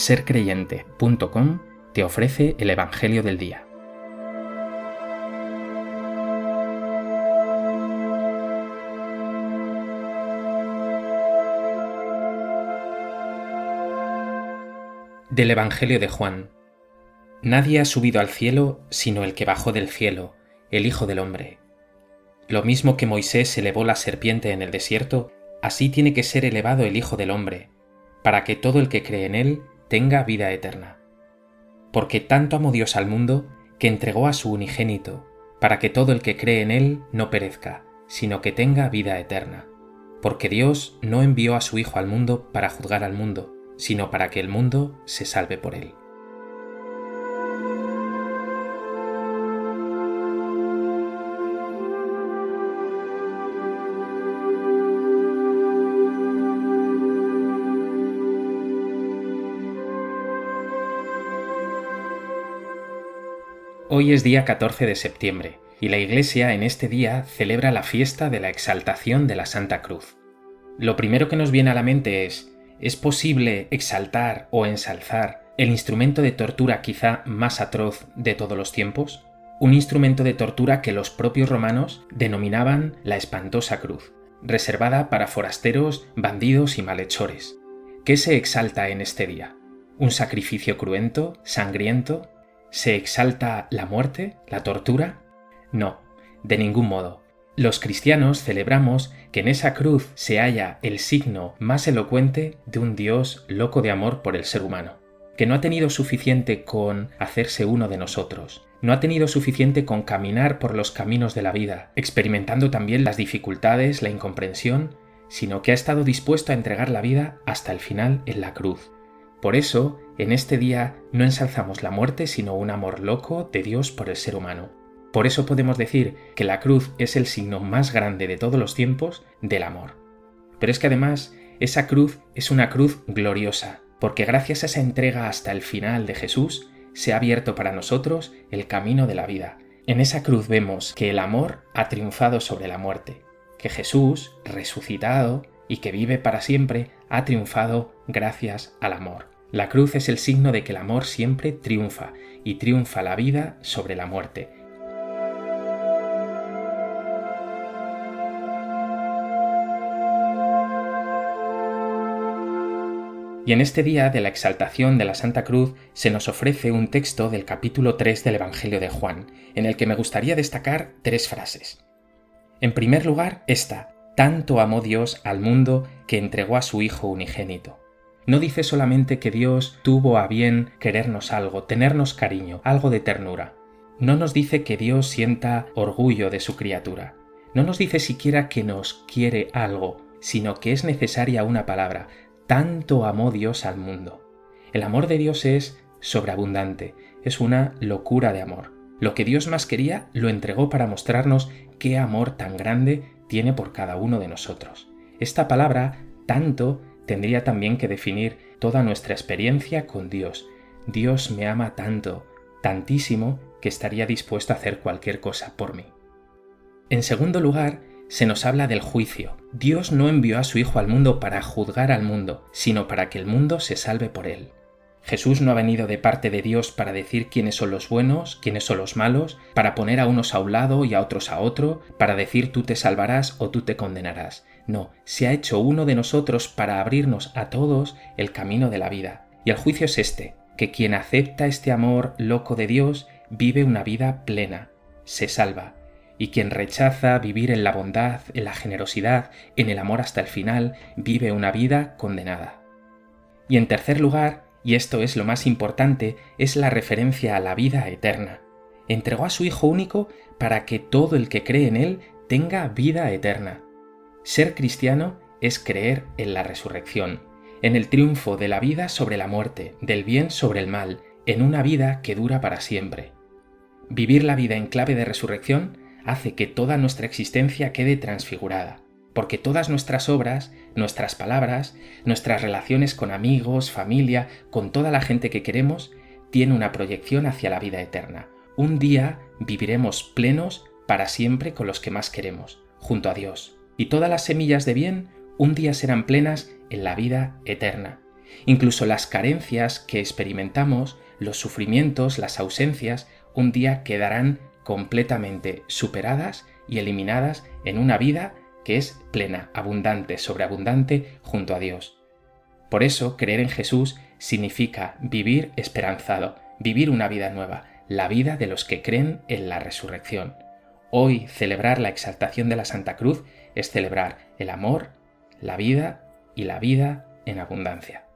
sercreyente.com te ofrece el Evangelio del Día. Del Evangelio de Juan. Nadie ha subido al cielo sino el que bajó del cielo, el Hijo del Hombre. Lo mismo que Moisés elevó la serpiente en el desierto, así tiene que ser elevado el Hijo del Hombre, para que todo el que cree en él tenga vida eterna. Porque tanto amó Dios al mundo que entregó a su unigénito, para que todo el que cree en él no perezca, sino que tenga vida eterna. Porque Dios no envió a su Hijo al mundo para juzgar al mundo, sino para que el mundo se salve por él. Hoy es día 14 de septiembre y la Iglesia en este día celebra la fiesta de la exaltación de la Santa Cruz. Lo primero que nos viene a la mente es, ¿es posible exaltar o ensalzar el instrumento de tortura quizá más atroz de todos los tiempos? Un instrumento de tortura que los propios romanos denominaban la espantosa cruz, reservada para forasteros, bandidos y malhechores. ¿Qué se exalta en este día? ¿Un sacrificio cruento, sangriento, ¿Se exalta la muerte, la tortura? No, de ningún modo. Los cristianos celebramos que en esa cruz se halla el signo más elocuente de un Dios loco de amor por el ser humano, que no ha tenido suficiente con hacerse uno de nosotros, no ha tenido suficiente con caminar por los caminos de la vida, experimentando también las dificultades, la incomprensión, sino que ha estado dispuesto a entregar la vida hasta el final en la cruz, por eso, en este día no ensalzamos la muerte, sino un amor loco de Dios por el ser humano. Por eso podemos decir que la cruz es el signo más grande de todos los tiempos del amor. Pero es que además, esa cruz es una cruz gloriosa, porque gracias a esa entrega hasta el final de Jesús, se ha abierto para nosotros el camino de la vida. En esa cruz vemos que el amor ha triunfado sobre la muerte, que Jesús, resucitado y que vive para siempre, ha triunfado gracias al amor. La cruz es el signo de que el amor siempre triunfa, y triunfa la vida sobre la muerte. Y en este día de la exaltación de la Santa Cruz se nos ofrece un texto del capítulo 3 del Evangelio de Juan, en el que me gustaría destacar tres frases. En primer lugar, esta, tanto amó Dios al mundo que entregó a su Hijo unigénito. No dice solamente que Dios tuvo a bien querernos algo, tenernos cariño, algo de ternura. No nos dice que Dios sienta orgullo de su criatura. No nos dice siquiera que nos quiere algo, sino que es necesaria una palabra. Tanto amó Dios al mundo. El amor de Dios es sobreabundante, es una locura de amor. Lo que Dios más quería lo entregó para mostrarnos qué amor tan grande tiene por cada uno de nosotros. Esta palabra, tanto, tendría también que definir toda nuestra experiencia con Dios. Dios me ama tanto, tantísimo, que estaría dispuesto a hacer cualquier cosa por mí. En segundo lugar, se nos habla del juicio. Dios no envió a su Hijo al mundo para juzgar al mundo, sino para que el mundo se salve por él. Jesús no ha venido de parte de Dios para decir quiénes son los buenos, quiénes son los malos, para poner a unos a un lado y a otros a otro, para decir tú te salvarás o tú te condenarás. No, se ha hecho uno de nosotros para abrirnos a todos el camino de la vida. Y el juicio es este, que quien acepta este amor loco de Dios vive una vida plena, se salva, y quien rechaza vivir en la bondad, en la generosidad, en el amor hasta el final, vive una vida condenada. Y en tercer lugar, y esto es lo más importante, es la referencia a la vida eterna. Entregó a su Hijo único para que todo el que cree en Él tenga vida eterna. Ser cristiano es creer en la resurrección, en el triunfo de la vida sobre la muerte, del bien sobre el mal, en una vida que dura para siempre. Vivir la vida en clave de resurrección hace que toda nuestra existencia quede transfigurada, porque todas nuestras obras, nuestras palabras, nuestras relaciones con amigos, familia, con toda la gente que queremos, tiene una proyección hacia la vida eterna. Un día viviremos plenos para siempre con los que más queremos, junto a Dios. Y todas las semillas de bien un día serán plenas en la vida eterna. Incluso las carencias que experimentamos, los sufrimientos, las ausencias, un día quedarán completamente superadas y eliminadas en una vida que es plena, abundante, sobreabundante junto a Dios. Por eso, creer en Jesús significa vivir esperanzado, vivir una vida nueva, la vida de los que creen en la resurrección. Hoy celebrar la exaltación de la Santa Cruz es celebrar el amor, la vida y la vida en abundancia.